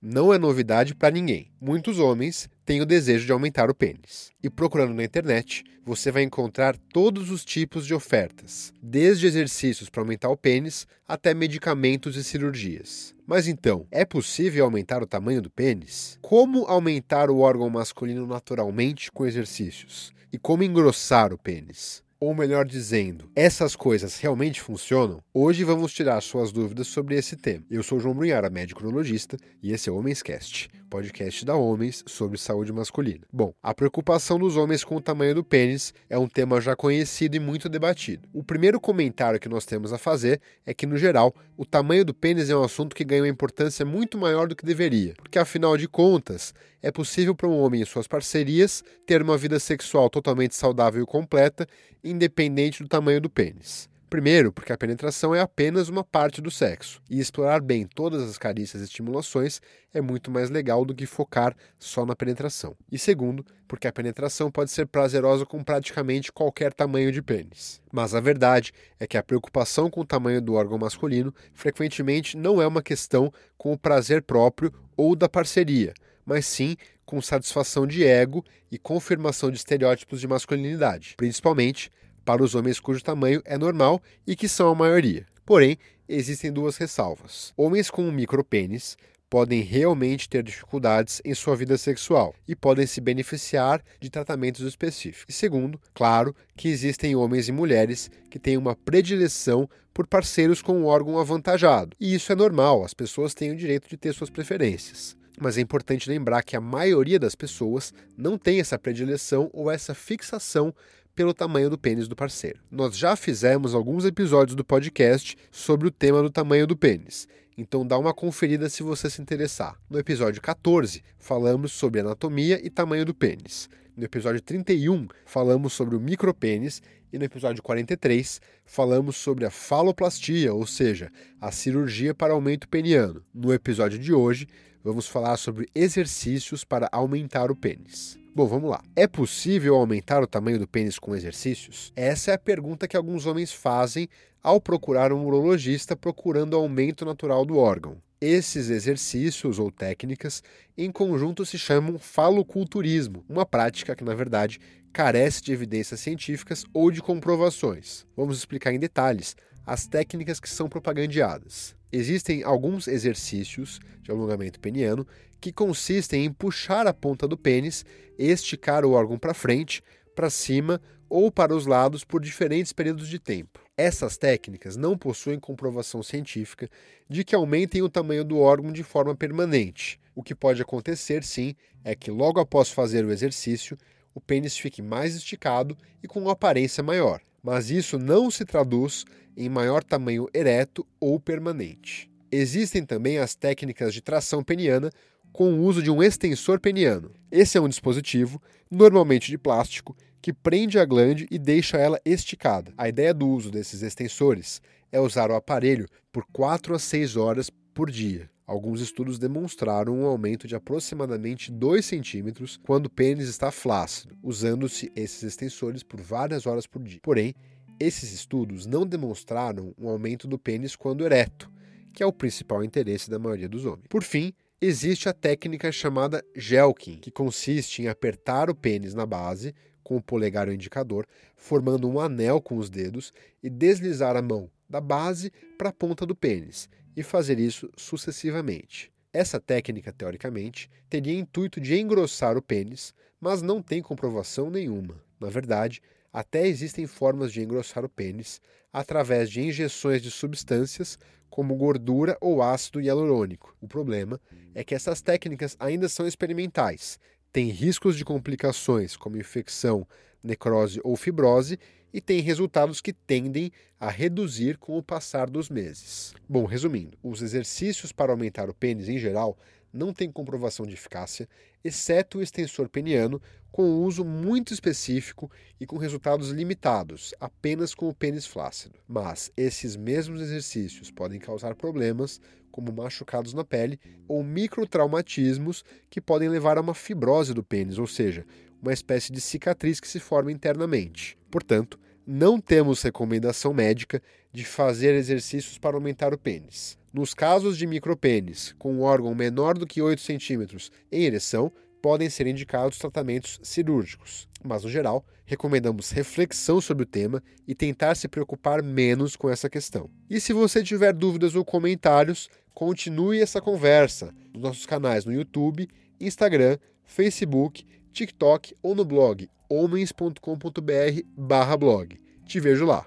não é novidade para ninguém. Muitos homens têm o desejo de aumentar o pênis. E procurando na internet, você vai encontrar todos os tipos de ofertas, desde exercícios para aumentar o pênis até medicamentos e cirurgias. Mas então, é possível aumentar o tamanho do pênis? Como aumentar o órgão masculino naturalmente com exercícios? E como engrossar o pênis? Ou melhor dizendo, essas coisas realmente funcionam? Hoje vamos tirar suas dúvidas sobre esse tema. Eu sou João Brunhara, médico urologista, e esse é o Homenscast, podcast da Homens sobre saúde masculina. Bom, a preocupação dos homens com o tamanho do pênis é um tema já conhecido e muito debatido. O primeiro comentário que nós temos a fazer é que, no geral, o tamanho do pênis é um assunto que ganha uma importância muito maior do que deveria, porque afinal de contas, é possível para um homem e suas parcerias ter uma vida sexual totalmente saudável e completa, independente do tamanho do pênis. Primeiro, porque a penetração é apenas uma parte do sexo, e explorar bem todas as carícias e estimulações é muito mais legal do que focar só na penetração. E segundo, porque a penetração pode ser prazerosa com praticamente qualquer tamanho de pênis. Mas a verdade é que a preocupação com o tamanho do órgão masculino frequentemente não é uma questão com o prazer próprio ou da parceria, mas sim com satisfação de ego e confirmação de estereótipos de masculinidade, principalmente para os homens cujo tamanho é normal e que são a maioria. Porém, existem duas ressalvas. Homens com um micropênis podem realmente ter dificuldades em sua vida sexual e podem se beneficiar de tratamentos específicos. E segundo, claro que existem homens e mulheres que têm uma predileção por parceiros com um órgão avantajado. E isso é normal, as pessoas têm o direito de ter suas preferências mas é importante lembrar que a maioria das pessoas não tem essa predileção ou essa fixação pelo tamanho do pênis do parceiro. Nós já fizemos alguns episódios do podcast sobre o tema do tamanho do pênis, então dá uma conferida se você se interessar. No episódio 14, falamos sobre anatomia e tamanho do pênis. No episódio 31, falamos sobre o micropênis e no episódio 43, falamos sobre a faloplastia, ou seja, a cirurgia para aumento peniano. No episódio de hoje, vamos falar sobre exercícios para aumentar o pênis. Bom, vamos lá. É possível aumentar o tamanho do pênis com exercícios? Essa é a pergunta que alguns homens fazem ao procurar um urologista procurando aumento natural do órgão. Esses exercícios ou técnicas em conjunto se chamam faloculturismo, uma prática que, na verdade, carece de evidências científicas ou de comprovações. Vamos explicar em detalhes as técnicas que são propagandeadas. Existem alguns exercícios de alongamento peniano que consistem em puxar a ponta do pênis esticar o órgão para frente, para cima ou para os lados por diferentes períodos de tempo. Essas técnicas não possuem comprovação científica de que aumentem o tamanho do órgão de forma permanente. O que pode acontecer, sim, é que logo após fazer o exercício, o pênis fique mais esticado e com aparência maior mas isso não se traduz em maior tamanho ereto ou permanente. Existem também as técnicas de tração peniana com o uso de um extensor peniano. Esse é um dispositivo, normalmente de plástico, que prende a glande e deixa ela esticada. A ideia do uso desses extensores é usar o aparelho por 4 a 6 horas por dia. Alguns estudos demonstraram um aumento de aproximadamente 2 centímetros quando o pênis está flácido, usando-se esses extensores por várias horas por dia. Porém, esses estudos não demonstraram um aumento do pênis quando ereto, que é o principal interesse da maioria dos homens. Por fim, existe a técnica chamada Jelkin, que consiste em apertar o pênis na base com o polegar e o indicador, formando um anel com os dedos e deslizar a mão da base para a ponta do pênis, e fazer isso sucessivamente. Essa técnica, teoricamente, teria intuito de engrossar o pênis, mas não tem comprovação nenhuma. Na verdade, até existem formas de engrossar o pênis através de injeções de substâncias como gordura ou ácido hialurônico. O problema é que essas técnicas ainda são experimentais, têm riscos de complicações como infecção, necrose ou fibrose e tem resultados que tendem a reduzir com o passar dos meses. Bom, resumindo, os exercícios para aumentar o pênis em geral não têm comprovação de eficácia, exceto o extensor peniano, com uso muito específico e com resultados limitados, apenas com o pênis flácido. Mas esses mesmos exercícios podem causar problemas, como machucados na pele ou microtraumatismos que podem levar a uma fibrose do pênis, ou seja, uma espécie de cicatriz que se forma internamente. Portanto, Não temos recomendação médica de fazer exercícios para aumentar o pênis. Nos casos de micropênis, com um órgão menor do que 8 centímetros em ereção, podem ser indicados tratamentos cirúrgicos, mas no geral, recomendamos reflexão sobre o tema e tentar se preocupar menos com essa questão. E se você tiver dúvidas ou comentários, continue essa conversa nos nossos canais no YouTube, Instagram, Facebook, TikTok ou no blog homens.com.br/blog. Te vejo lá.